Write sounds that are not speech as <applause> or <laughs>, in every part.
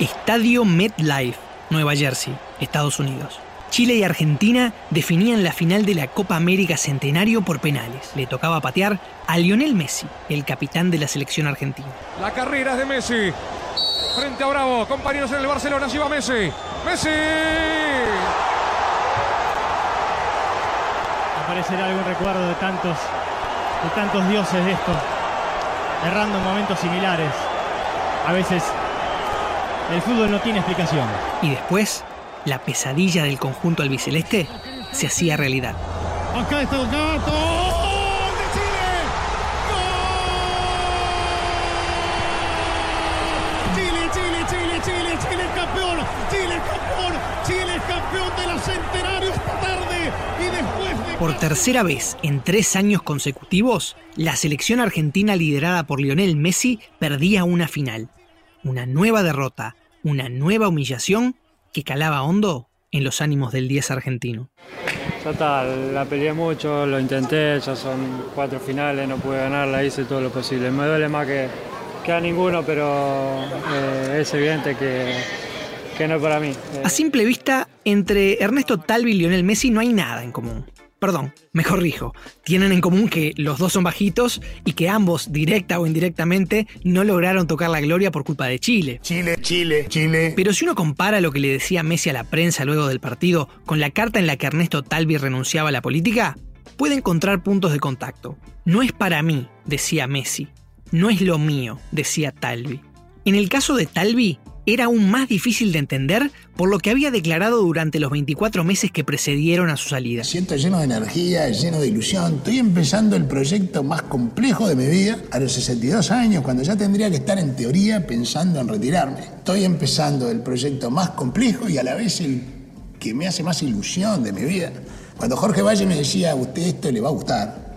Estadio MetLife, Nueva Jersey, Estados Unidos. Chile y Argentina definían la final de la Copa América Centenario por penales. Le tocaba patear a Lionel Messi, el capitán de la selección argentina. La carrera es de Messi. Frente a Bravo, compañeros en el Barcelona, allí va Messi. ¡Messi! Parecerá algún recuerdo de tantos, de tantos dioses de esto, errando en momentos similares. A veces el fútbol no tiene explicación. Y después, la pesadilla del conjunto albiceleste se hacía realidad. Acá está el gato. ¡Gol de Chile! ¡Gol! Chile, Chile, Chile, Chile, Chile es campeón. Chile campeón. Chile es campeón de los centenarios esta tarde. Y después de Por tercera vez en tres años consecutivos, la selección argentina liderada por Lionel Messi perdía una final. Una nueva derrota, una nueva humillación que calaba hondo en los ánimos del 10 argentino. Ya está, la peleé mucho, lo intenté, ya son cuatro finales, no pude ganarla, hice todo lo posible. Me duele más que, que a ninguno, pero eh, es evidente que, que no es para mí. A simple vista, entre Ernesto Talvi y Lionel Messi no hay nada en común. Perdón, me corrijo. Tienen en común que los dos son bajitos y que ambos, directa o indirectamente, no lograron tocar la gloria por culpa de Chile. Chile, Chile, Chile. Pero si uno compara lo que le decía Messi a la prensa luego del partido con la carta en la que Ernesto Talvi renunciaba a la política, puede encontrar puntos de contacto. No es para mí, decía Messi. No es lo mío, decía Talvi. En el caso de Talvi, era aún más difícil de entender por lo que había declarado durante los 24 meses que precedieron a su salida. Siento lleno de energía, lleno de ilusión. Estoy empezando el proyecto más complejo de mi vida a los 62 años, cuando ya tendría que estar en teoría pensando en retirarme. Estoy empezando el proyecto más complejo y a la vez el que me hace más ilusión de mi vida. Cuando Jorge Valle me decía, a usted esto le va a gustar,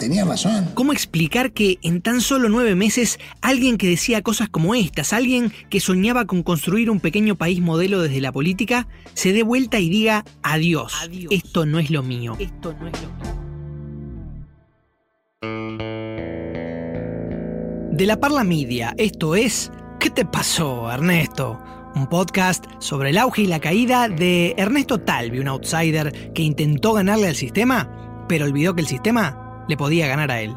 tenía razón. ¿Cómo explicar que en tan solo nueve meses alguien que decía cosas como estas, alguien que soñaba con construir un pequeño país modelo desde la política, se dé vuelta y diga adiós, esto no es lo mío? Esto no es lo mío. De la Parla Media, esto es ¿Qué te pasó, Ernesto? Un podcast sobre el auge y la caída de Ernesto Talvi, un outsider que intentó ganarle al sistema, pero olvidó que el sistema le podía ganar a él.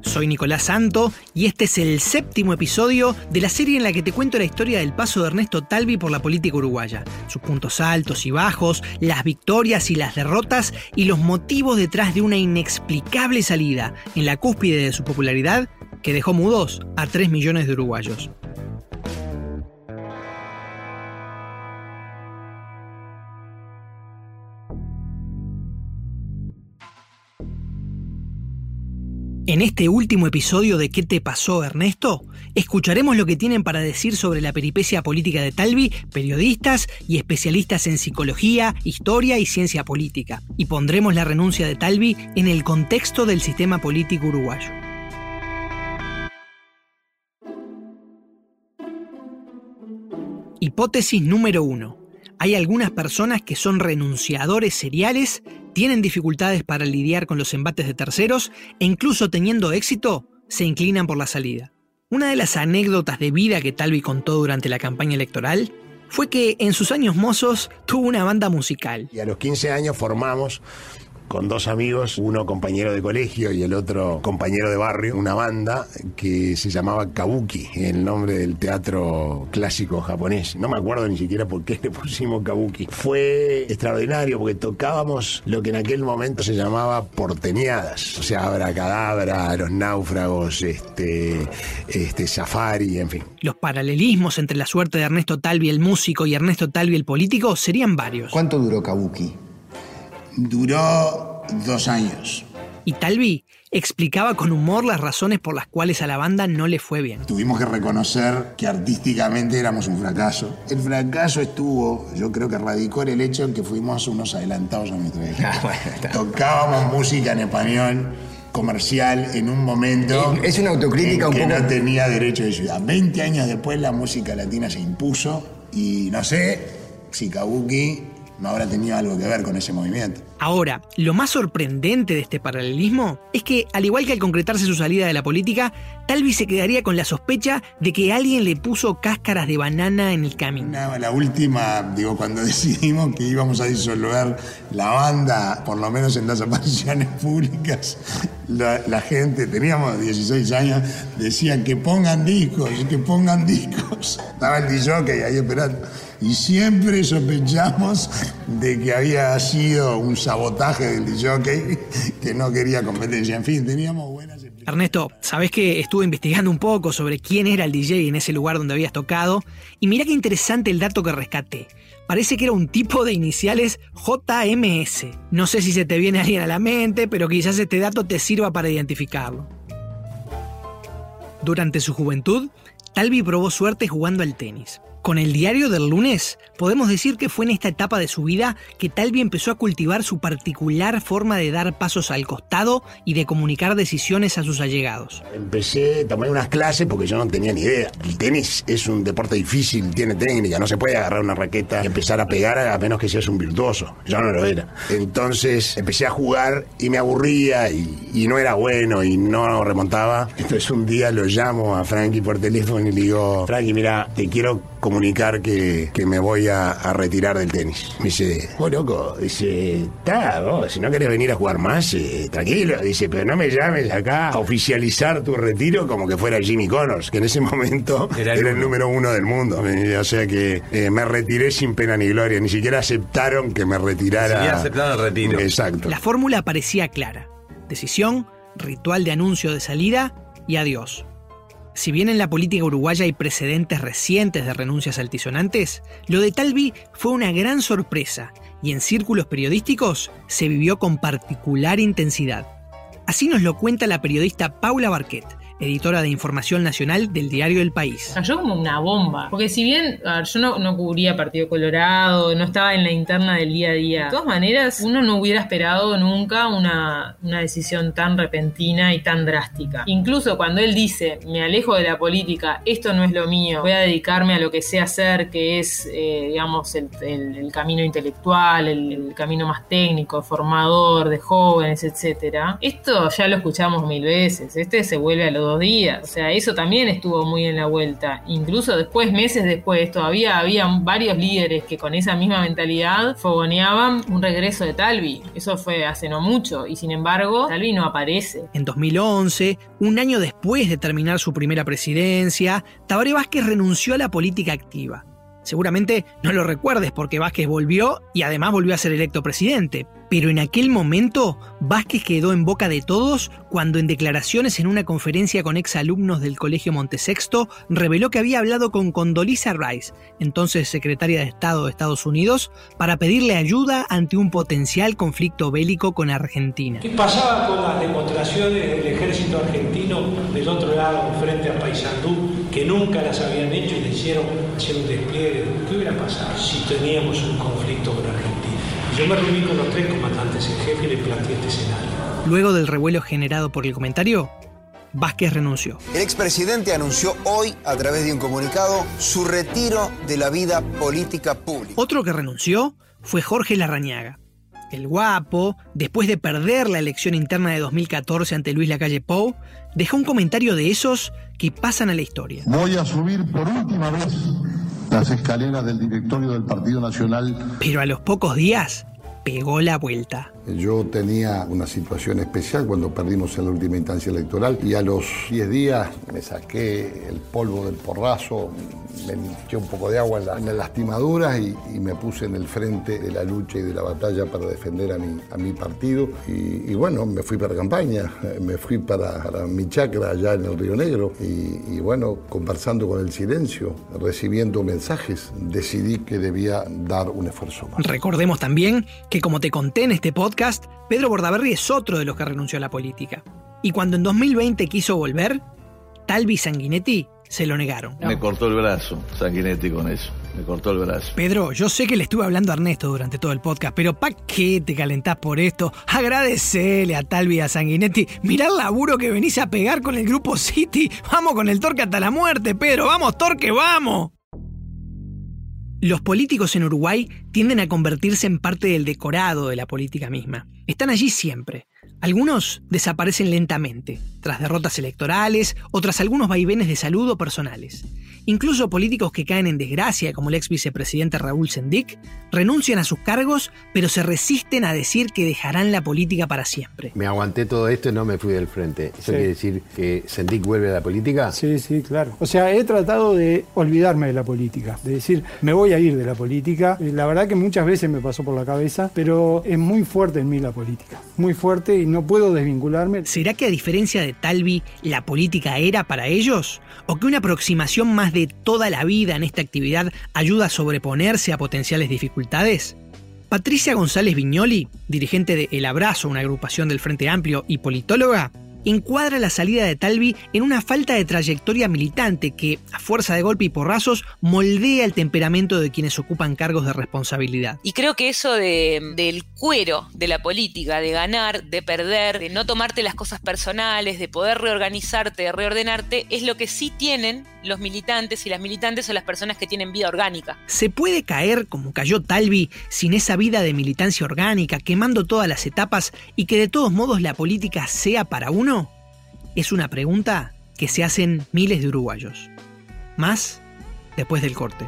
Soy Nicolás Santo y este es el séptimo episodio de la serie en la que te cuento la historia del paso de Ernesto Talvi por la política uruguaya, sus puntos altos y bajos, las victorias y las derrotas y los motivos detrás de una inexplicable salida en la cúspide de su popularidad que dejó mudos a 3 millones de uruguayos. En este último episodio de ¿Qué te pasó, Ernesto? Escucharemos lo que tienen para decir sobre la peripecia política de Talvi periodistas y especialistas en psicología, historia y ciencia política. Y pondremos la renuncia de Talvi en el contexto del sistema político uruguayo. Hipótesis número uno. Hay algunas personas que son renunciadores seriales, tienen dificultades para lidiar con los embates de terceros e incluso teniendo éxito, se inclinan por la salida. Una de las anécdotas de vida que Talvi contó durante la campaña electoral fue que en sus años mozos tuvo una banda musical. Y a los 15 años formamos con dos amigos, uno compañero de colegio y el otro compañero de barrio, una banda que se llamaba Kabuki, el nombre del teatro clásico japonés. No me acuerdo ni siquiera por qué le pusimos Kabuki. Fue extraordinario porque tocábamos lo que en aquel momento se llamaba porteñadas, o sea, abracadabra, los náufragos, este, este, safari, en fin. Los paralelismos entre la suerte de Ernesto Talvi el músico y Ernesto Talvi el político serían varios. ¿Cuánto duró Kabuki? Duró dos años. Y Talvi explicaba con humor las razones por las cuales a la banda no le fue bien. Tuvimos que reconocer que artísticamente éramos un fracaso. El fracaso estuvo, yo creo que radicó en el hecho de que fuimos unos adelantados a nuestra <laughs> época. Tocábamos música en español comercial en un momento Es una autocrítica en un que poco. no tenía derecho de ciudad. 20 años después la música latina se impuso y no sé si Kabuki habrá tenido algo que ver con ese movimiento. Ahora, lo más sorprendente de este paralelismo es que, al igual que al concretarse su salida de la política, Talvi se quedaría con la sospecha de que alguien le puso cáscaras de banana en el camino. la última, digo, cuando <laughs> decidimos que íbamos a disolver la banda, por lo menos en las <laughs> apariciones públicas, la, la gente, teníamos 16 años, decían que pongan discos, que pongan discos. <laughs> Estaba el DJ ahí esperando y siempre sospechamos de que había sido un sabotaje del DJ <laughs> que no quería competencia. En fin, teníamos buenas Ernesto, sabes que estuve investigando un poco sobre quién era el DJ en ese lugar donde habías tocado y mira qué interesante el dato que rescaté. Parece que era un tipo de iniciales JMS. No sé si se te viene alguien a la mente, pero quizás este dato te sirva para identificarlo. Durante su juventud, Talvi probó suerte jugando al tenis. Con el diario del lunes, podemos decir que fue en esta etapa de su vida que Talvi empezó a cultivar su particular forma de dar pasos al costado y de comunicar decisiones a sus allegados. Empecé, tomé unas clases porque yo no tenía ni idea. El tenis es un deporte difícil, tiene técnica, no se puede agarrar una raqueta y empezar a pegar a menos que seas un virtuoso. Yo no lo era. Entonces empecé a jugar y me aburría y, no era bueno y no remontaba. Entonces un día lo llamo a Frankie por teléfono y le digo, Frankie, mira, te quiero comunicar que, me voy a, retirar del tenis. Me dice, oh loco, dice, está, vos, si no querés venir a jugar más, eh, tranquilo. Dice, pero no me llames acá a oficializar tu retiro como que fuera Jimmy Connors, que en ese momento <laughs> era el, número uno del mundo. O sea que eh, me retiré sin pena ni gloria, ni siquiera aceptaron que me retirara. Ni siquiera aceptaron el retiro. Exacto. La fórmula parecía clara. Decisión, ritual de anuncio de salida y adiós. Si bien en la política uruguaya hay precedentes recientes de renuncias altisonantes, lo de Talvi fue una gran sorpresa y en círculos periodísticos se vivió con particular intensidad. Así nos lo cuenta la periodista Paula Barquet, editora de Información Nacional del diario El País. Cayó como una bomba. Porque si bien yo no, cubría Partido Colorado, no estaba en la interna del día a día, de todas maneras uno no hubiera esperado nunca una, una decisión tan repentina y tan drástica. Incluso cuando él dice, me alejo de la política, esto no es lo mío, voy a dedicarme a lo que sé hacer, que es, eh, digamos, el, el, camino intelectual, el, el, camino más técnico, formador de jóvenes, etc. Esto ya lo escuchamos mil veces. Este se vuelve a lo dos días. O sea, eso también estuvo muy en la vuelta. Incluso después, meses después, todavía había varios líderes que con esa misma mentalidad fogoneaban un regreso de Talvi. Eso fue hace no mucho y sin embargo, Talvi no aparece. En 2011, un año después de terminar su primera presidencia, Tabaré Vázquez renunció a la política activa. Seguramente no lo recuerdes porque Vázquez volvió y además volvió a ser electo presidente. Pero en aquel momento, Vázquez quedó en boca de todos cuando en declaraciones en una conferencia con exalumnos del Colegio Montesexto reveló que había hablado con Condoleezza Rice, entonces secretaria de Estado de Estados Unidos, para pedirle ayuda ante un potencial conflicto bélico con Argentina. ¿Qué pasaba con las demostraciones del ejército argentino del otro lado frente a Paysandú que nunca las habían hecho y le hicieron hacer un despliegue. ¿Qué hubiera pasado si teníamos un conflicto con Argentina? Yo me reuní con los tres comandantes en jefe y le planteé este escenario. Luego del revuelo generado por el comentario, Vázquez renunció. El expresidente anunció hoy, a través de un comunicado, su retiro de la vida política pública. Otro que renunció fue Jorge Larrañaga. El guapo, después de perder la elección interna de 2014 ante Luis Lacalle Pou, dejó un comentario de esos que pasan a la historia. Voy a subir por última vez las escaleras del directorio del Partido Nacional. Pero a los pocos días pegó la vuelta. Yo tenía una situación especial cuando perdimos en la última instancia electoral y a los 10 días me saqué el polvo del porrazo, me eché un poco de agua en, las lastimaduras y, me puse en el frente de la lucha y de la batalla para defender a mi, a mi partido. Y, bueno, me fui para campaña, me fui para, mi chacra allá en el Río Negro y, y bueno, conversando con el silencio, recibiendo mensajes, decidí que debía dar un esfuerzo más. Recordemos también que como te conté en este podcast, Pedro Bordaberry es otro de los que renunció a la política. Y cuando en 2020 quiso volver, Talvi Sanguinetti se lo negaron. Me cortó el brazo, Sanguinetti, con eso. Me cortó el brazo. Pedro, yo sé que le estuve hablando a Ernesto durante todo el podcast, pero ¿pa' qué te calentás por esto? Agradecele a Talvi y a Sanguinetti. Mirá el laburo que venís a pegar con el grupo City. Vamos con el torque hasta la muerte, Pedro. Vamos, torque, vamos. Los políticos en Uruguay tienden a convertirse en parte del decorado de la política misma. Están allí siempre. Algunos desaparecen lentamente, tras derrotas electorales o tras algunos vaivenes de salud o personales. Incluso políticos que caen en desgracia, como el ex vicepresidente Raúl Sendic, renuncian a sus cargos, pero se resisten a decir que dejarán la política para siempre. Me aguanté todo esto y no me fui del frente. ¿Eso Sí. quiere decir que Sendic vuelve a la política? Sí, sí, claro. O sea, he tratado de olvidarme de la política, de decir, me voy a ir de la política. Eh, La verdad que muchas veces me pasó por la cabeza, pero es muy fuerte en mí la política. Muy fuerte y no puedo desvincularme. ¿Será que a diferencia de Talvi, la política era para ellos? ¿O que una aproximación más de toda la vida en esta actividad ayuda a sobreponerse a potenciales dificultades? Patricia González Viñoli, dirigente de El Abrazo, una agrupación del Frente Amplio y politóloga, encuadra la salida de Talvi en una falta de trayectoria militante que, a fuerza de golpe y porrazos, moldea el temperamento de quienes ocupan cargos de responsabilidad. Y creo que eso de, del cuero de la política, de ganar, de perder, de no tomarte las cosas personales, de poder reorganizarte, de reordenarte, es lo que sí tienen los militantes y las militantes o las personas que tienen vida orgánica. ¿Se puede caer como cayó Talvi sin esa vida de militancia orgánica, quemando todas las etapas y que de todos modos la política sea para uno? Es una pregunta que se hacen miles de uruguayos. Más después del corte.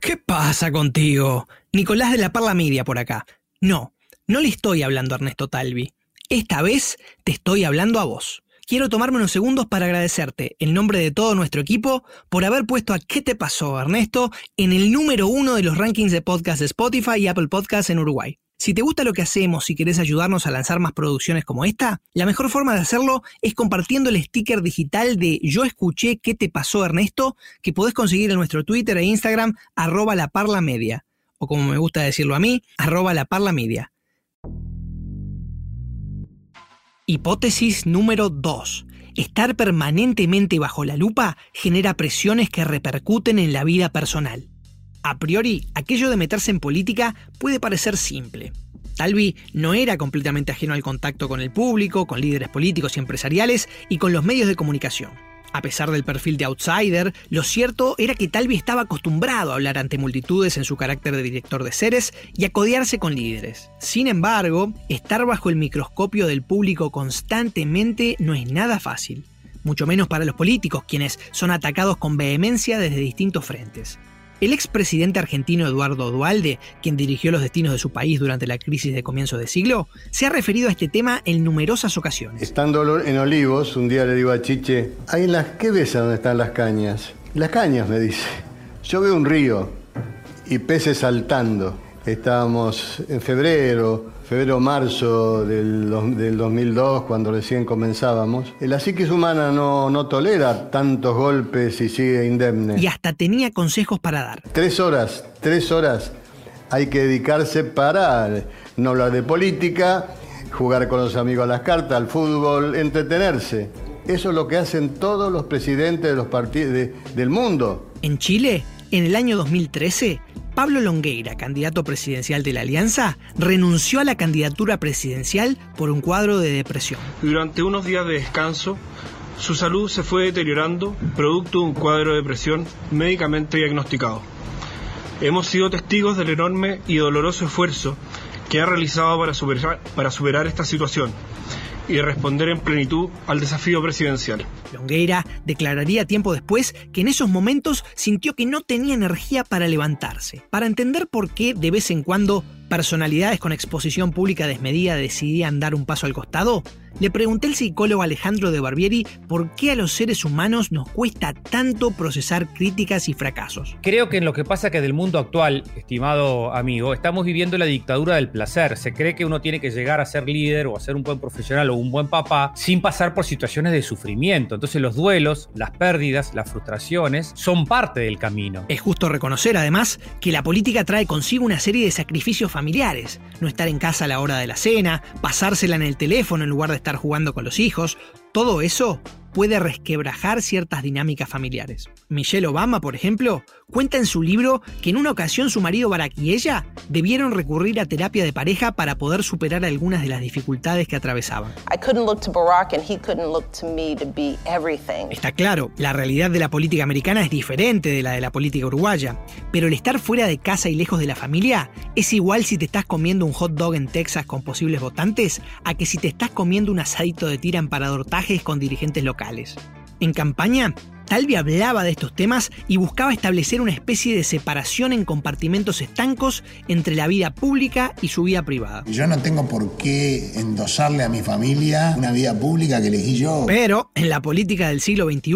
¿Qué pasa contigo? Nicolás de la Parla Media por acá. No, no le estoy hablando a Ernesto Talvi. Esta vez te estoy hablando a vos. Quiero tomarme unos segundos para agradecerte, en nombre de todo nuestro equipo, por haber puesto a ¿Qué te pasó, Ernesto? en el número uno de los rankings de podcast de Spotify y Apple Podcasts en Uruguay. Si te gusta lo que hacemos y querés ayudarnos a lanzar más producciones como esta, la mejor forma de hacerlo es compartiendo el sticker digital de Yo escuché qué te pasó Ernesto, que podés conseguir en nuestro Twitter e Instagram, arroba la parla media, o como me gusta decirlo a mí, arroba la parla media. Hipótesis número 2. Estar permanentemente bajo la lupa genera presiones que repercuten en la vida personal. A priori, aquello de meterse en política puede parecer simple. Talvi no era completamente ajeno al contacto con el público, con líderes políticos y empresariales y con los medios de comunicación. A pesar del perfil de outsider, lo cierto era que Talvi estaba acostumbrado a hablar ante multitudes en su carácter de director de seres y a codearse con líderes. Sin embargo, estar bajo el microscopio del público constantemente no es nada fácil, mucho menos para los políticos, quienes son atacados con vehemencia desde distintos frentes. El expresidente argentino Eduardo Dualde, quien dirigió los destinos de su país durante la crisis de comienzo de siglo, se ha referido a este tema en numerosas ocasiones. Estando en Olivos, un día le digo a Chiche, ¿ahí en las qué ves a dónde están las cañas? Las cañas, me dice. Yo veo un río y peces saltando. Estábamos en febrero, febrero-marzo del, dos- del 2002, cuando recién comenzábamos. La psiquis humana no, no tolera tantos golpes y sigue indemne. Y hasta tenía consejos para dar. Tres horas, tres horas hay que dedicarse para no hablar de política, jugar con los amigos a las cartas, al fútbol, entretenerse. Eso es lo que hacen todos los presidentes de los partidos del mundo. En Chile, en el año 2013, Pablo Longueira, candidato presidencial de la Alianza, renunció a la candidatura presidencial por un cuadro de depresión. Durante unos días de descanso, su salud se fue deteriorando producto de un cuadro de depresión médicamente diagnosticado. Hemos sido testigos del enorme y doloroso esfuerzo que ha realizado para superar, para superar esta situación y responder en plenitud al desafío presidencial. Longueira declararía tiempo después que en esos momentos sintió que no tenía energía para levantarse. Para entender por qué de vez en cuando personalidades con exposición pública desmedida decidían dar un paso al costado, le pregunté al psicólogo Alejandro de Barbieri por qué a los seres humanos nos cuesta tanto procesar críticas y fracasos. Creo que en lo que pasa que del mundo actual, estimado amigo, estamos viviendo la dictadura del placer. Se cree que uno tiene que llegar a ser líder o a ser un buen profesional o un buen papá sin pasar por situaciones de sufrimiento. Entonces los duelos, las pérdidas, las frustraciones son parte del camino. Es justo reconocer además que la política trae consigo una serie de sacrificios familiares. No estar en casa a la hora de la cena, pasársela en el teléfono en lugar de estar jugando con los hijos. Todo eso puede resquebrajar ciertas dinámicas familiares. Michelle Obama, por ejemplo, cuenta en su libro que en una ocasión su marido Barack y ella debieron recurrir a terapia de pareja para poder superar algunas de las dificultades que atravesaban. Está claro, la realidad de la política americana es diferente de la de la política uruguaya, pero el estar fuera de casa y lejos de la familia es igual si te estás comiendo un hot dog en Texas con posibles votantes a que si te estás comiendo un asadito de tira en Parador Tajes con dirigentes locales. En campaña, Talvi hablaba de estos temas y buscaba establecer una especie de separación en compartimentos estancos entre la vida pública y su vida privada. Yo no tengo por qué endosarle a mi familia una vida pública que elegí yo. Pero en la política del siglo XXI,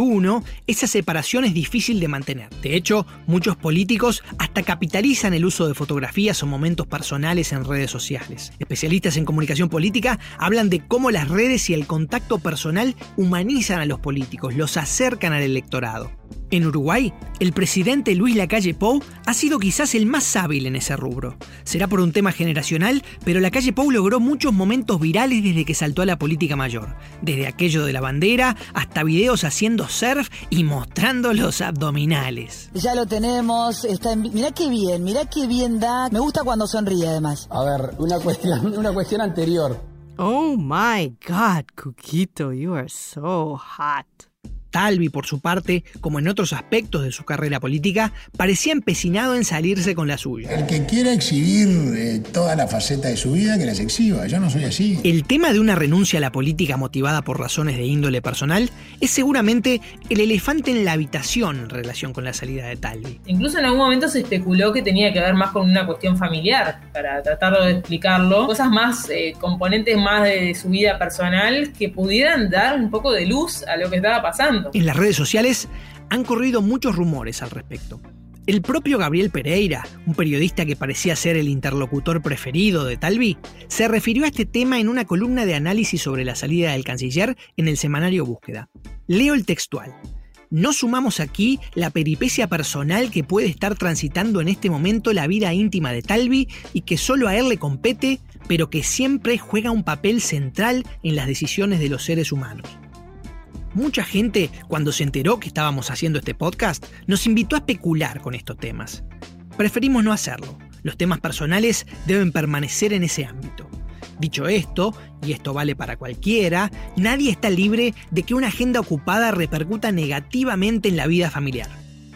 esa separación es difícil de mantener. De hecho, muchos políticos hasta capitalizan el uso de fotografías o momentos personales en redes sociales. Especialistas en comunicación política hablan de cómo las redes y el contacto personal humanizan a los políticos, los acercan al electorado en Uruguay, el presidente Luis Lacalle Pou ha sido quizás el más hábil en ese rubro. Será por un tema generacional, pero Lacalle Pou logró muchos momentos virales desde que saltó a la política mayor. Desde aquello de la bandera hasta videos haciendo surf y mostrando los abdominales. Ya lo tenemos, está mirá qué bien, mirá qué bien da. Me gusta cuando sonríe además. A ver, una cuestión, <laughs> una cuestión anterior. Oh my god, Cuquito, you are so hot. Talvi, por su parte, como en otros aspectos de su carrera política, parecía empecinado en salirse con la suya. El que quiera exhibir eh, toda la faceta de su vida, que las exhiba. Yo no soy así. El tema de una renuncia a la política motivada por razones de índole personal es seguramente el elefante en la habitación en relación con la salida de Talvi. Incluso en algún momento se especuló que tenía que ver más con una cuestión familiar, para tratar de explicarlo. Cosas más, eh, componentes más de su vida personal que pudieran dar un poco de luz a lo que estaba pasando. En las redes sociales han corrido muchos rumores al respecto. El propio Gabriel Pereira, un periodista que parecía ser el interlocutor preferido de Talvi, se refirió a este tema en una columna de análisis sobre la salida del canciller en el semanario Búsqueda. Leo el textual. No sumamos aquí la peripecia personal que puede estar transitando en este momento la vida íntima de Talvi y que solo a él le compete, pero que siempre juega un papel central en las decisiones de los seres humanos. Mucha gente, cuando se enteró que estábamos haciendo este podcast, nos invitó a especular con estos temas. Preferimos no hacerlo. Los temas personales deben permanecer en ese ámbito. Dicho esto, y esto vale para cualquiera, nadie está libre de que una agenda ocupada repercuta negativamente en la vida familiar.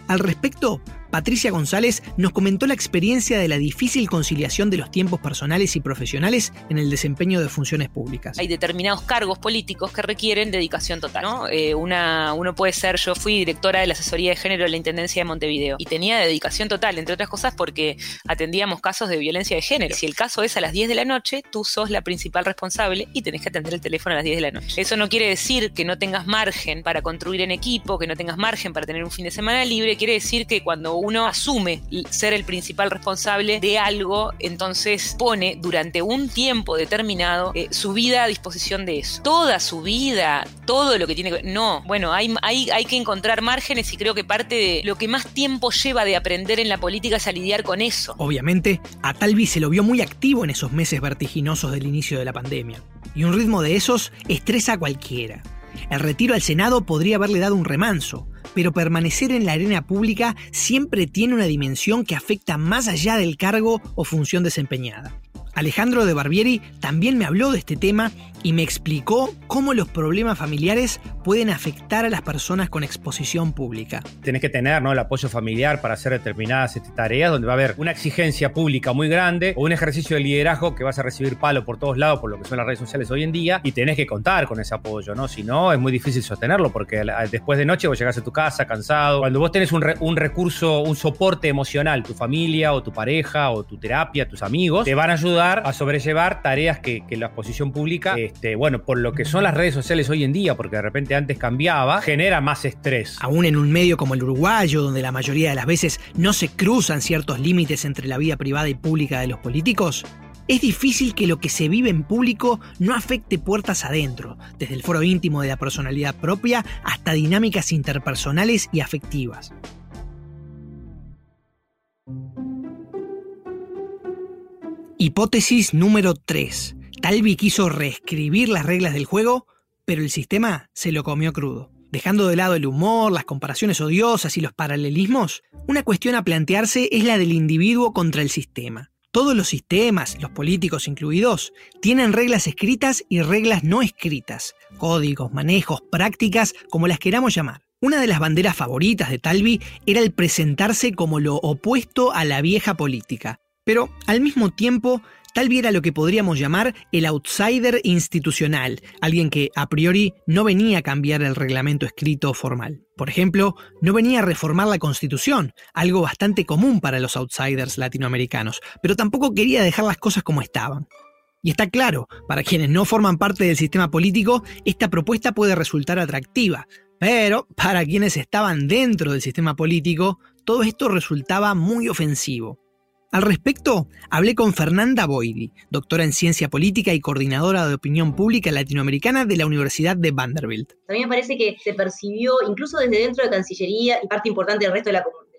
Al respecto, Patricia González nos comentó la experiencia de la difícil conciliación de los tiempos personales y profesionales en el desempeño de funciones públicas. Hay determinados cargos políticos que requieren dedicación total. Eh, uno puede ser, yo fui directora de la asesoría de género de la Intendencia de Montevideo y tenía dedicación total, entre otras cosas porque atendíamos casos de violencia de género. Si el caso es a las 10 de la noche, tú sos la principal responsable y tenés que atender el teléfono a las 10 de la noche. Eso no quiere decir que no tengas margen para construir en equipo, que no tengas margen para tener un fin de semana libre, quiere decir que cuando uno asume ser el principal responsable de algo, entonces pone durante un tiempo determinado eh, su vida a disposición de eso. Toda su vida, todo lo que tiene que No, bueno, hay, hay, hay que encontrar márgenes y creo que parte de lo que más tiempo lleva de aprender en la política es a lidiar con eso. Obviamente, a Talvi se lo vio muy activo en esos meses vertiginosos del inicio de la pandemia. Y un ritmo de esos estresa a cualquiera. El retiro al Senado podría haberle dado un remanso, pero permanecer en la arena pública siempre tiene una dimensión que afecta más allá del cargo o función desempeñada. Alejandro de Barbieri también me habló de este tema y me explicó cómo los problemas familiares pueden afectar a las personas con exposición pública. Tenés que tener el apoyo familiar para hacer determinadas este, tareas donde va a haber una exigencia pública muy grande o un ejercicio de liderazgo que vas a recibir palo por todos lados por lo que son las redes sociales hoy en día y tenés que contar con ese apoyo, ¿no? Si no, es muy difícil sostenerlo porque después de noche vos llegás a tu casa cansado. Cuando vos tenés un, un recurso, un soporte emocional, tu familia o tu pareja o tu terapia, tus amigos, te van a ayudar a sobrellevar tareas que, la exposición pública este, bueno, por lo que son las redes sociales hoy en día, porque de repente antes cambiaba, genera más estrés. Aún en un medio como el uruguayo, donde la mayoría de las veces no se cruzan ciertos límites entre la vida privada y pública de los políticos, es difícil que lo que se vive en público no afecte puertas adentro, desde el foro íntimo de la personalidad propia hasta dinámicas interpersonales y afectivas. Hipótesis número 3. Talvi quiso reescribir las reglas del juego, pero el sistema se lo comió crudo. Dejando de lado el humor, las comparaciones odiosas y los paralelismos, una cuestión a plantearse es la del individuo contra el sistema. Todos los sistemas, los políticos incluidos, tienen reglas escritas y reglas no escritas, códigos, manejos, prácticas, como las queramos llamar. Una de las banderas favoritas de Talvi era el presentarse como lo opuesto a la vieja política, pero al mismo tiempo Talvi era lo que podríamos llamar el outsider institucional, alguien que a priori no venía a cambiar el reglamento escrito formal. Por ejemplo, no venía a reformar la constitución, algo bastante común para los outsiders latinoamericanos, pero tampoco quería dejar las cosas como estaban. Y está claro, para quienes no forman parte del sistema político, esta propuesta puede resultar atractiva, pero para quienes estaban dentro del sistema político, todo esto resultaba muy ofensivo. Al respecto, hablé con Fernanda Boidi, doctora en ciencia política y coordinadora de opinión pública latinoamericana de la Universidad de Vanderbilt. A mí me parece que se percibió, incluso desde dentro de Cancillería y parte importante del resto de la comunidad,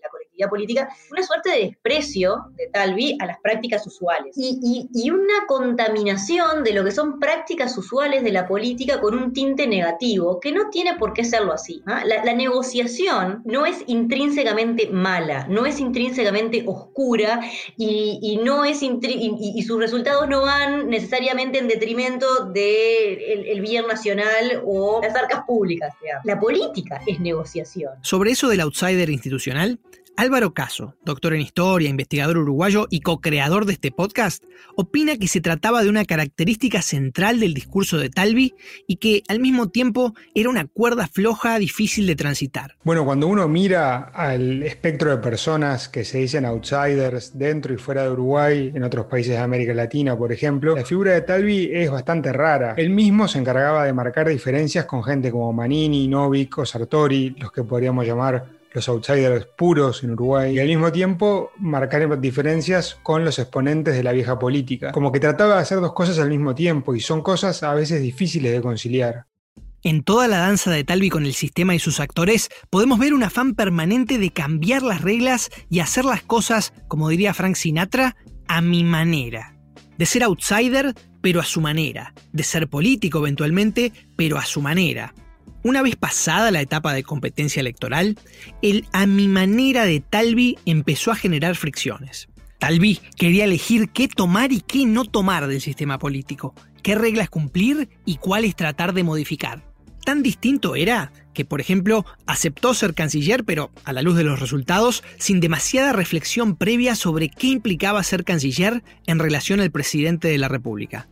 política, una suerte de desprecio de Talvi a las prácticas usuales y, una contaminación de lo que son prácticas usuales de la política con un tinte negativo, que no tiene por qué serlo así. ¿ah? La, negociación no es intrínsecamente mala, no es intrínsecamente oscura y, no es y, sus resultados no van necesariamente en detrimento del de el bien nacional o las arcas públicas. La política es negociación. Sobre eso del outsider institucional, Álvaro Caso, doctor en historia, investigador uruguayo y co-creador de este podcast, opina que se trataba de una característica central del discurso de Talvi y que al mismo tiempo era una cuerda floja difícil de transitar. Bueno, cuando uno mira al espectro de personas que se dicen outsiders dentro y fuera de Uruguay, en otros países de América Latina, por ejemplo, la figura de Talvi es bastante rara. Él mismo se encargaba de marcar diferencias con gente como Manini, Novik o Sartori, los que podríamos llamar los outsiders puros en Uruguay y al mismo tiempo marcar diferencias con los exponentes de la vieja política. Como que trataba de hacer dos cosas al mismo tiempo y son cosas a veces difíciles de conciliar. En toda la danza de Talvi con el sistema y sus actores, podemos ver un afán permanente de cambiar las reglas y hacer las cosas, como diría Frank Sinatra, a mi manera. De ser outsider, pero a su manera. De ser político eventualmente, pero a su manera. Una vez pasada la etapa de competencia electoral, el a mi manera de Talvi empezó a generar fricciones. Talvi quería elegir qué tomar y qué no tomar del sistema político, qué reglas cumplir y cuáles tratar de modificar. Tan distinto era que, por ejemplo, aceptó ser canciller, pero a la luz de los resultados, sin demasiada reflexión previa sobre qué implicaba ser canciller en relación al presidente de la República.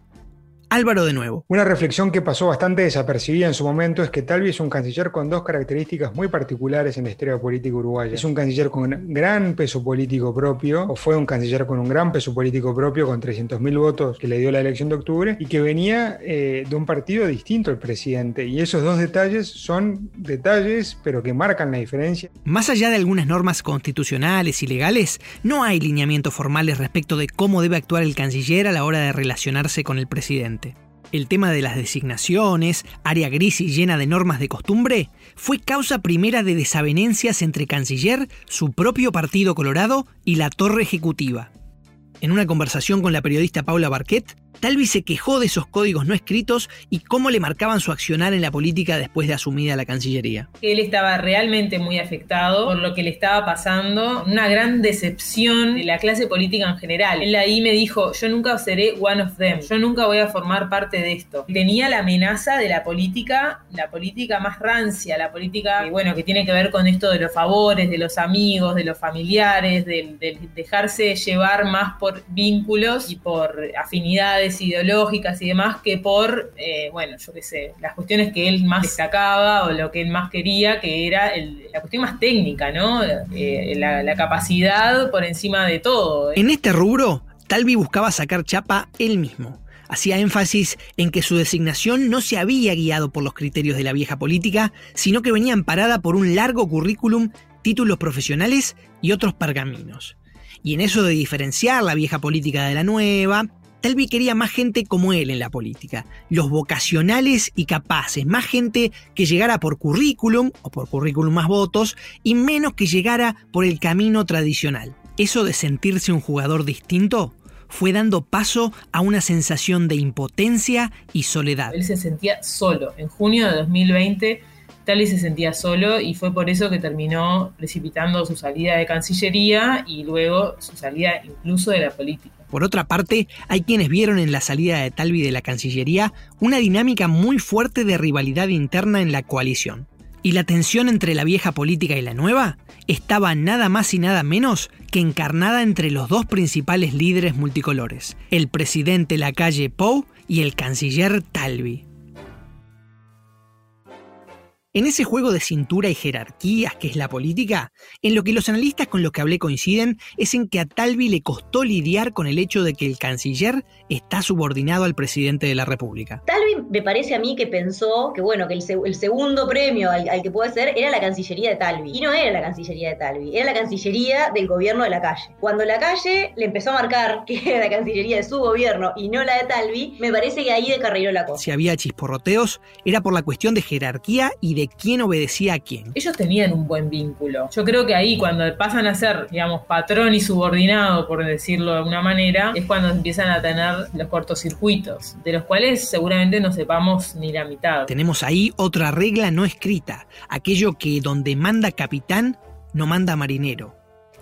Álvaro de nuevo. Una reflexión que pasó bastante desapercibida en su momento es que Talvi es un canciller con dos características muy particulares en la historia política uruguaya. Es un canciller con gran peso político propio, o fue un canciller con un gran peso político propio, con 300.000 votos que le dio la elección de octubre, y que venía eh, de un partido distinto al presidente. Y esos dos detalles son detalles, pero que marcan la diferencia. Más allá de algunas normas constitucionales y legales, no hay lineamientos formales respecto de cómo debe actuar el canciller a la hora de relacionarse con el presidente. El tema de las designaciones, área gris y llena de normas de costumbre, fue causa primera de desavenencias entre Canciller, su propio Partido Colorado y la Torre Ejecutiva. En una conversación con la periodista Paula Barquet, Talvi se quejó de esos códigos no escritos y cómo le marcaban su accionar en la política después de asumida la Cancillería. Él estaba realmente muy afectado por lo que le estaba pasando, una gran decepción de la clase política en general. Él ahí me dijo, yo nunca seré one of them, yo nunca voy a formar parte de esto. Tenía la amenaza de la política, la política más rancia, la política, bueno, que tiene que ver con esto de los favores, de los amigos, de los familiares, de dejarse llevar más por vínculos y por afinidades ideológicas y demás que por, eh, bueno, yo qué sé, las cuestiones que él más destacaba o lo que él más quería, que era la cuestión más técnica, ¿no? Eh, la, capacidad por encima de todo. En este rubro, Talvi buscaba sacar chapa él mismo. Hacía énfasis en que su designación no se había guiado por los criterios de la vieja política, sino que venía amparada por un largo currículum, títulos profesionales y otros pergaminos. Y en eso de diferenciar la vieja política de la nueva, Talvi quería más gente como él en la política, los vocacionales y capaces, más gente que llegara por currículum o por currículum más votos y menos que llegara por el camino tradicional. Eso de sentirse un jugador distinto fue dando paso a una sensación de impotencia y soledad. Él se sentía solo. En junio de 2020, Talvi se sentía solo y fue por eso que terminó precipitando su salida de Cancillería y luego su salida incluso de la política. Por otra parte, hay quienes vieron en la salida de Talvi de la Cancillería una dinámica muy fuerte de rivalidad interna en la coalición. Y la tensión entre la vieja política y la nueva estaba nada más y nada menos que encarnada entre los dos principales líderes multicolores, el presidente Lacalle Pou y el canciller Talvi. En ese juego de cintura y jerarquías que es la política, en lo que los analistas con los que hablé coinciden es en que a Talvi le costó lidiar con el hecho de que el canciller está subordinado al presidente de la República. Talvi me parece a mí que pensó que bueno, que el, el segundo premio al, al, que puede ser era la Cancillería de Talvi. Y no era la Cancillería de Talvi, era la Cancillería del gobierno de la calle. Cuando la calle le empezó a marcar que era la Cancillería de su gobierno y no la de Talvi, me parece que ahí descarriló la cosa. Si había chisporroteos, era por la cuestión de jerarquía y de quién obedecía a quién. Ellos tenían un buen vínculo. Yo creo que ahí cuando pasan a ser, digamos, patrón y subordinado, por decirlo de alguna manera, es cuando empiezan a tener los cortocircuitos, de los cuales seguramente no sepamos ni la mitad. Tenemos ahí otra regla no escrita, aquello que donde manda capitán, no manda marinero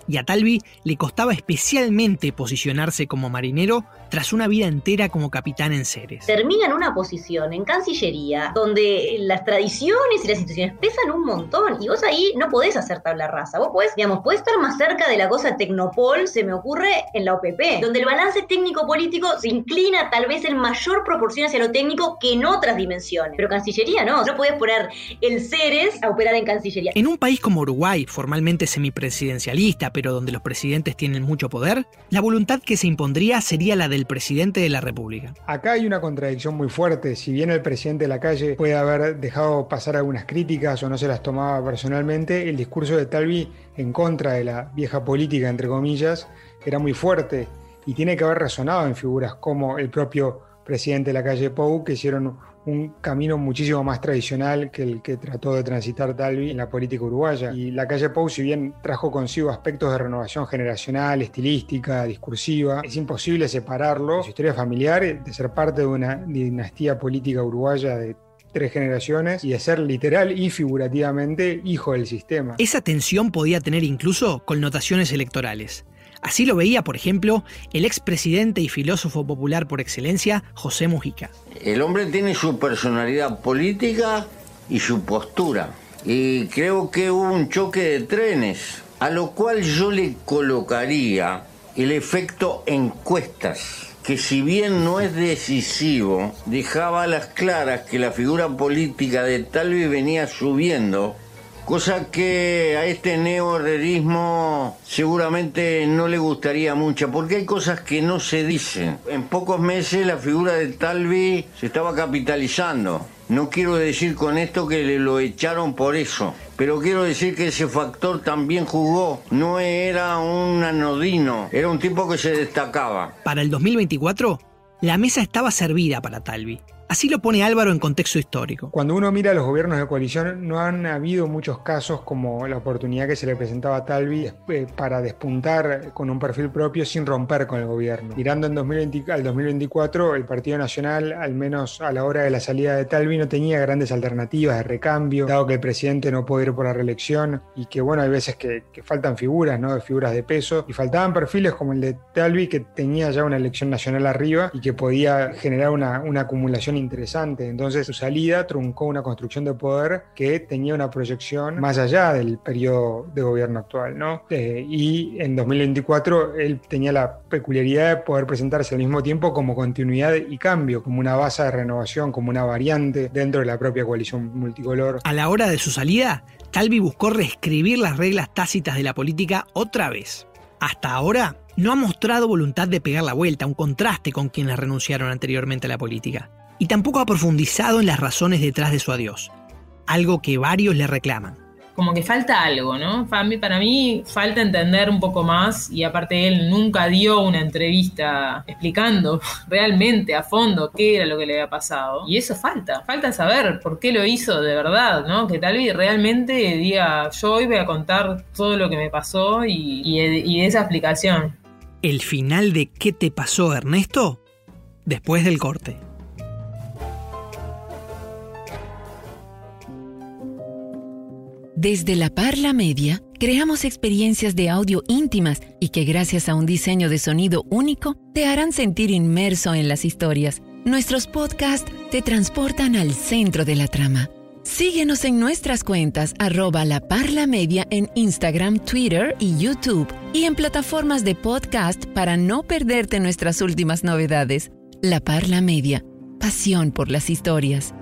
y a Talvi le costaba especialmente posicionarse como marinero tras una vida entera como capitán en Ceres. Termina en una posición en Cancillería donde las tradiciones y las instituciones pesan un montón y vos ahí no podés hacer tabla rasa. Vos podés, digamos, podés estar más cerca de la cosa tecnopol, se me ocurre, en la OPP, donde el balance técnico-político se inclina tal vez en mayor proporción hacia lo técnico que en otras dimensiones. Pero Cancillería no, no podés poner el Ceres a operar en Cancillería. En un país como Uruguay, formalmente semipresidencialista, pero donde los presidentes tienen mucho poder, la voluntad que se impondría sería la del presidente de la República. Acá hay una contradicción muy fuerte. Si bien el presidente de la calle puede haber dejado pasar algunas críticas o no se las tomaba personalmente, el discurso de Talvi en contra de la vieja política, entre comillas, era muy fuerte y tiene que haber resonado en figuras como el propio presidente de la calle Pou, que hicieron un camino muchísimo más tradicional que el que trató de transitar Talvi en la política uruguaya. Y la calle Pou, si bien trajo consigo aspectos de renovación generacional, estilística, discursiva, es imposible separarlo, su historia familiar, de ser parte de una dinastía política uruguaya de tres generaciones y de ser literal y figurativamente hijo del sistema. Esa tensión podía tener incluso connotaciones electorales. Así lo veía, por ejemplo, el expresidente y filósofo popular por excelencia, José Mujica. El hombre tiene su personalidad política y su postura. Y creo que hubo un choque de trenes, a lo cual yo le colocaría el efecto encuestas que si bien no es decisivo, dejaba a las claras que la figura política de Talvi venía subiendo cosa que a este neoherrerismo seguramente no le gustaría mucho, porque hay cosas que no se dicen. En pocos meses la figura de Talvi se estaba capitalizando. No quiero decir con esto que le lo echaron por eso, pero quiero decir que ese factor también jugó. No era un anodino, era un tipo que se destacaba. Para el 2024, la mesa estaba servida para Talvi. Así lo pone Álvaro en contexto histórico. Cuando uno mira los gobiernos de coalición, no han habido muchos casos como la oportunidad que se le presentaba a Talvi eh, para despuntar con un perfil propio sin romper con el gobierno. Mirando en 2020, al 2024, el Partido Nacional, al menos a la hora de la salida de Talvi, no tenía grandes alternativas de recambio, dado que el presidente no puede ir por la reelección y que, bueno, hay veces que, faltan figuras, ¿no? Figuras de peso. Y faltaban perfiles como el de Talvi, que tenía ya una elección nacional arriba y que podía generar una, una acumulación interesante. Entonces su salida truncó una construcción de poder que tenía una proyección más allá del periodo de gobierno actual. ¿no? Eh, y en 2024 él tenía la peculiaridad de poder presentarse al mismo tiempo como continuidad y cambio, como una base de renovación, como una variante dentro de la propia coalición multicolor. A la hora de su salida, Talvi buscó reescribir las reglas tácitas de la política otra vez. Hasta ahora, no ha mostrado voluntad de pegar la vuelta, un contraste con quienes renunciaron anteriormente a la política y tampoco ha profundizado en las razones detrás de su adiós, algo que varios le reclaman. Como que falta algo, ¿no? Para mí, falta entender un poco más y aparte él nunca dio una entrevista explicando <laughs> realmente a fondo qué era lo que le había pasado. Y eso falta, falta saber por qué lo hizo de verdad, ¿no? Que tal vez realmente diga, yo hoy voy a contar todo lo que me pasó y, y, y esa explicación. El final de ¿Qué te pasó, Ernesto? Después del corte. Desde la Parla Media, creamos experiencias de audio íntimas y que gracias a un diseño de sonido único te harán sentir inmerso en las historias. Nuestros podcasts te transportan al centro de la trama. Síguenos en nuestras cuentas arroba la Parla Media en Instagram, Twitter y YouTube y en plataformas de podcast para no perderte nuestras últimas novedades. La Parla Media, pasión por las historias.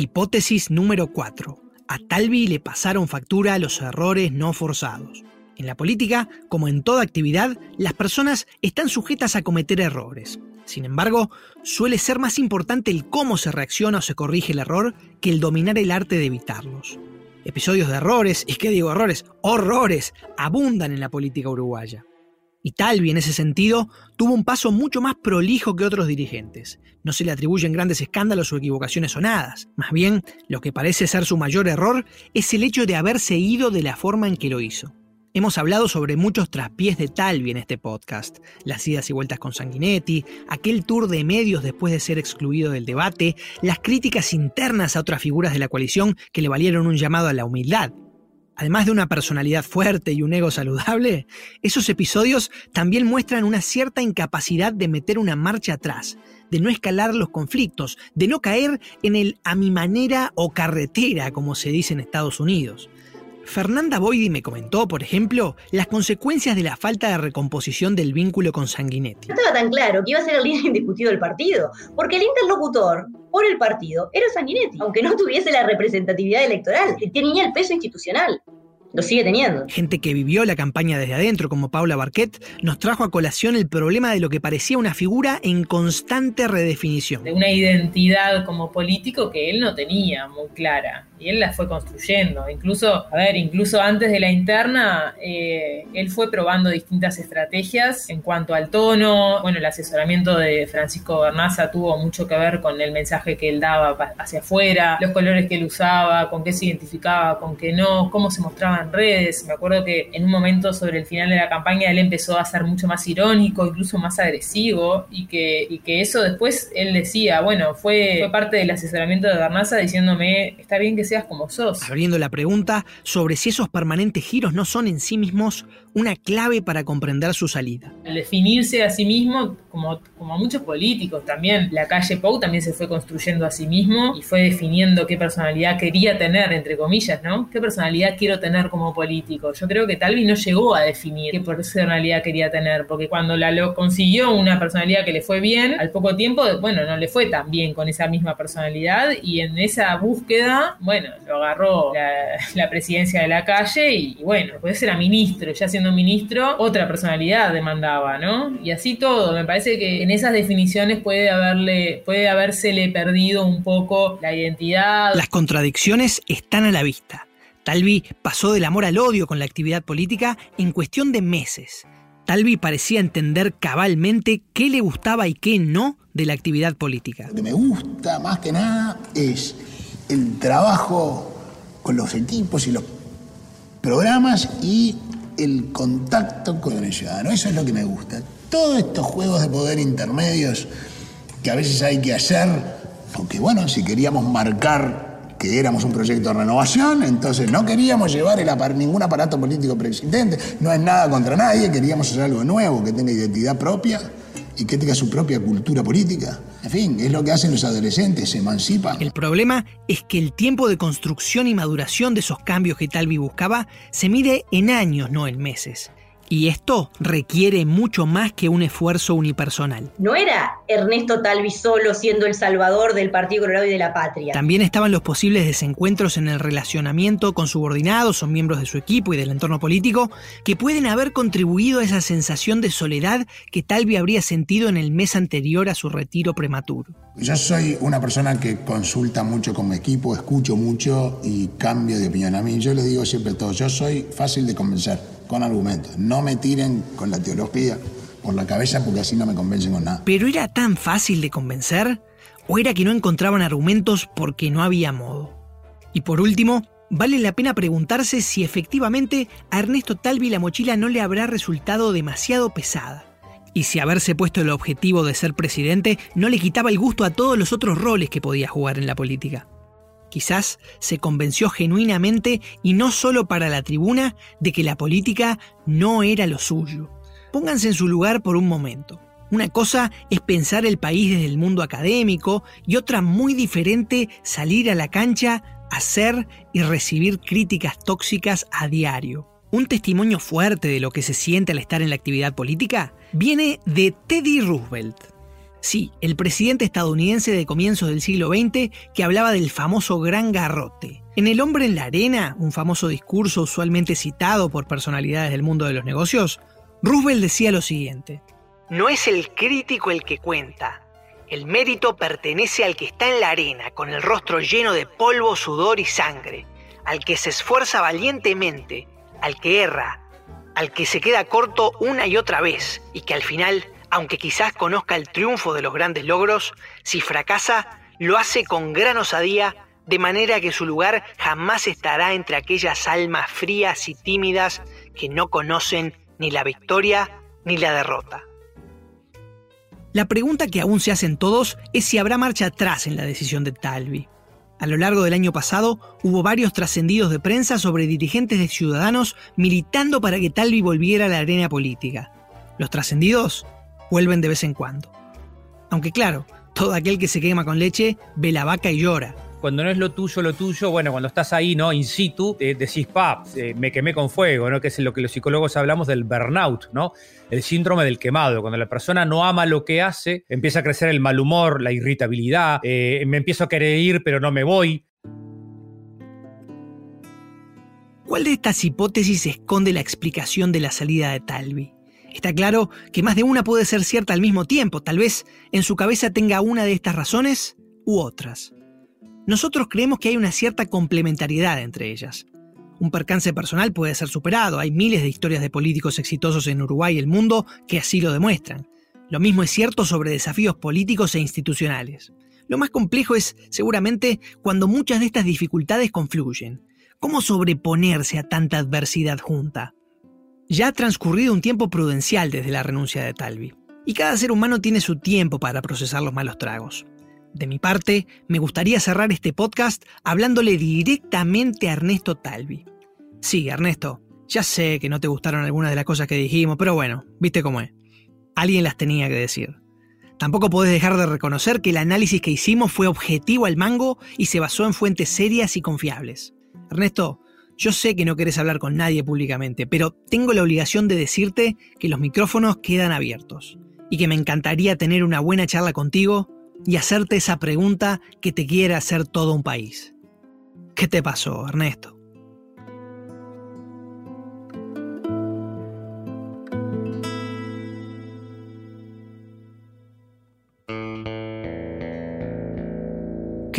Hipótesis número 4. A Talvi le pasaron factura los errores no forzados. En la política, como en toda actividad, las personas están sujetas a cometer errores. Sin embargo, suele ser más importante el cómo se reacciona o se corrige el error que el dominar el arte de evitarlos. Episodios de errores, <laughs> y qué digo errores, horrores, abundan en la política uruguaya. Y Talvi, en ese sentido, tuvo un paso mucho más prolijo que otros dirigentes. No se le atribuyen grandes escándalos o equivocaciones sonadas. Más bien, lo que parece ser su mayor error es el hecho de haberse ido de la forma en que lo hizo. Hemos hablado sobre muchos traspiés de Talvi en este podcast, las idas y vueltas con Sanguinetti, aquel tour de medios después de ser excluido del debate, las críticas internas a otras figuras de la coalición que le valieron un llamado a la humildad. Además de una personalidad fuerte y un ego saludable, esos episodios también muestran una cierta incapacidad de meter una marcha atrás, de no escalar los conflictos, de no caer en el a mi manera o carretera, como se dice en Estados Unidos. Fernanda Boidi me comentó, por ejemplo, las consecuencias de la falta de recomposición del vínculo con Sanguinetti. No estaba tan claro que iba a ser el líder indiscutido del partido, porque el interlocutor por el partido era Sanguinetti, aunque no tuviese la representatividad electoral, tenía el peso institucional lo sigue teniendo. Gente que vivió la campaña desde adentro, como Paula Barquet, nos trajo a colación el problema de lo que parecía una figura en constante redefinición. De una identidad como político que él no tenía muy clara. Y él la fue construyendo. Incluso, a ver, incluso antes de la interna, eh, él fue probando distintas estrategias en cuanto al tono. Bueno, el asesoramiento de Francisco Bernaza tuvo mucho que ver con el mensaje que él daba hacia afuera, los colores que él usaba, con qué se identificaba, con qué no, cómo se mostraba en redes. Me acuerdo que en un momento sobre el final de la campaña él empezó a ser mucho más irónico, incluso más agresivo, y que, y que eso después él decía, bueno, fue, fue parte del asesoramiento de Garnaza diciéndome, está bien que seas como sos. Abriendo la pregunta sobre si esos permanentes giros no son en sí mismos una clave para comprender su salida. El definirse a sí mismo, como, como muchos políticos también, la calle Pou también se fue construyendo a sí mismo y fue definiendo qué personalidad quería tener, entre comillas, ¿no? ¿Qué personalidad quiero tener como político? Yo creo que Talvi no llegó a definir qué personalidad quería tener, porque cuando la lo consiguió una personalidad que le fue bien, al poco tiempo, bueno, no le fue tan bien con esa misma personalidad y en esa búsqueda, bueno, lo agarró la, presidencia de la calle y, bueno, después ser ministro, ya siendo ministro, otra personalidad demandaba, ¿no? Y así todo, me parece que en esas definiciones puede haberle, puede habérsele perdido un poco la identidad. Las contradicciones están a la vista. Talvi pasó del amor al odio con la actividad política en cuestión de meses. Talvi parecía entender cabalmente qué le gustaba y qué no de la actividad política. Lo que me gusta más que nada es el trabajo con los equipos y los programas y el contacto con el ciudadano. Eso es lo que me gusta. Todos estos juegos de poder intermedios que a veces hay que hacer, porque bueno, si queríamos marcar que éramos un proyecto de renovación, entonces no queríamos llevar ningún aparato político preexistente, no es nada contra nadie, queríamos hacer algo nuevo, que tenga identidad propia y que tenga su propia cultura política. En fin, es lo que hacen los adolescentes, se emancipan. El problema es que el tiempo de construcción y maduración de esos cambios que Talvi buscaba se mide en años, no en meses. Y esto requiere mucho más que un esfuerzo unipersonal. No era Ernesto Talvi solo siendo el salvador del Partido Colorado y de la patria. También estaban los posibles desencuentros en el relacionamiento con subordinados o miembros de su equipo y del entorno político que pueden haber contribuido a esa sensación de soledad que Talvi habría sentido en el mes anterior a su retiro prematuro. Yo soy una persona que consulta mucho con mi equipo, escucho mucho y cambio de opinión. A mí yo le digo siempre todo, yo soy fácil de convencer con argumentos. No me tiren con la teología por la cabeza porque así no me convencen con nada. Pero era tan fácil de convencer. ¿O era que no encontraban argumentos porque no había modo? Y por último, vale la pena preguntarse si efectivamente a Ernesto Talvi la mochila no le habrá resultado demasiado pesada. Y si haberse puesto el objetivo de ser presidente no le quitaba el gusto a todos los otros roles que podía jugar en la política. Quizás se convenció genuinamente y no solo para la tribuna de que la política no era lo suyo. Pónganse en su lugar por un momento. Una cosa es pensar el país desde el mundo académico y otra muy diferente salir a la cancha, hacer y recibir críticas tóxicas a diario. Un testimonio fuerte de lo que se siente al estar en la actividad política viene de Teddy Roosevelt. Sí, el presidente estadounidense de comienzos del siglo XX que hablaba del famoso gran garrote. En El hombre en la arena, un famoso discurso usualmente citado por personalidades del mundo de los negocios, Roosevelt decía lo siguiente. No es el crítico el que cuenta. El mérito pertenece al que está en la arena, con el rostro lleno de polvo, sudor y sangre, al que se esfuerza valientemente, al que erra, al que se queda corto una y otra vez y que al final aunque quizás conozca el triunfo de los grandes logros, si fracasa, lo hace con gran osadía, de manera que su lugar jamás estará entre aquellas almas frías y tímidas que no conocen ni la victoria ni la derrota. La pregunta que aún se hacen todos es si habrá marcha atrás en la decisión de Talvi. A lo largo del año pasado hubo varios trascendidos de prensa sobre dirigentes de ciudadanos militando para que Talvi volviera a la arena política. Los trascendidos vuelven de vez en cuando. Aunque claro, todo aquel que se quema con leche ve la vaca y llora. Cuando no es lo tuyo, lo tuyo, bueno, cuando estás ahí, ¿no? In situ, decís, pa, eh, me quemé con fuego, ¿no? Que es lo que los psicólogos hablamos del burnout, ¿no? El síndrome del quemado. Cuando la persona no ama lo que hace, empieza a crecer el mal humor, la irritabilidad, eh, me empiezo a querer ir, pero no me voy. ¿Cuál de estas hipótesis esconde la explicación de la salida de Talvi? Está claro que más de una puede ser cierta al mismo tiempo, tal vez en su cabeza tenga una de estas razones u otras. Nosotros creemos que hay una cierta complementariedad entre ellas. Un percance personal puede ser superado, hay miles de historias de políticos exitosos en Uruguay y el mundo que así lo demuestran. Lo mismo es cierto sobre desafíos políticos e institucionales. Lo más complejo es, seguramente, cuando muchas de estas dificultades confluyen. ¿Cómo sobreponerse a tanta adversidad junta? Ya ha transcurrido un tiempo prudencial desde la renuncia de Talvi, y cada ser humano tiene su tiempo para procesar los malos tragos. De mi parte, me gustaría cerrar este podcast hablándole directamente a Ernesto Talvi. Sí, Ernesto, ya sé que no te gustaron algunas de las cosas que dijimos, pero bueno, viste cómo es. Alguien las tenía que decir. Tampoco podés dejar de reconocer que el análisis que hicimos fue objetivo al mango y se basó en fuentes serias y confiables. Ernesto, yo sé que no querés hablar con nadie públicamente, pero tengo la obligación de decirte que los micrófonos quedan abiertos y que me encantaría tener una buena charla contigo y hacerte esa pregunta que te quiere hacer todo un país. ¿Qué te pasó, Ernesto?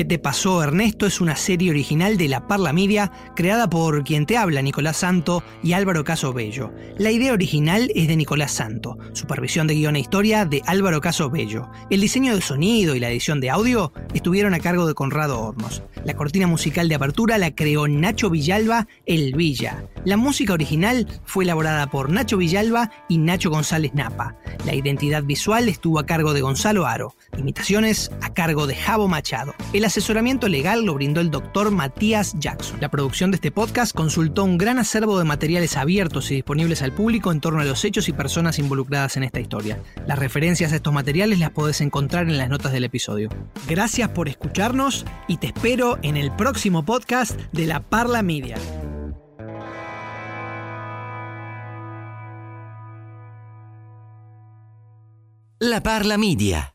¿Qué te pasó, Ernesto? Es una serie original de La Parla Media, creada por quien te habla, Nicolás Santo y Álvaro Caso Bello. La idea original es de Nicolás Santo, supervisión de guion e historia de Álvaro Caso Bello. El diseño de sonido y la edición de audio estuvieron a cargo de Conrado Hornos. La cortina musical de apertura la creó Nacho Villalba, El Villa. La música original fue elaborada por Nacho Villalba y Nacho González Napa. La identidad visual estuvo a cargo de Gonzalo Aro. Imitaciones a cargo de Javo Machado. El asesoramiento legal lo brindó el doctor Matías Jackson. La producción de este podcast consultó un gran acervo de materiales abiertos y disponibles al público en torno a los hechos y personas involucradas en esta historia. Las referencias a estos materiales las podés encontrar en las notas del episodio. Gracias por escucharnos y te espero en el próximo podcast de La Parla Media. La Parla Media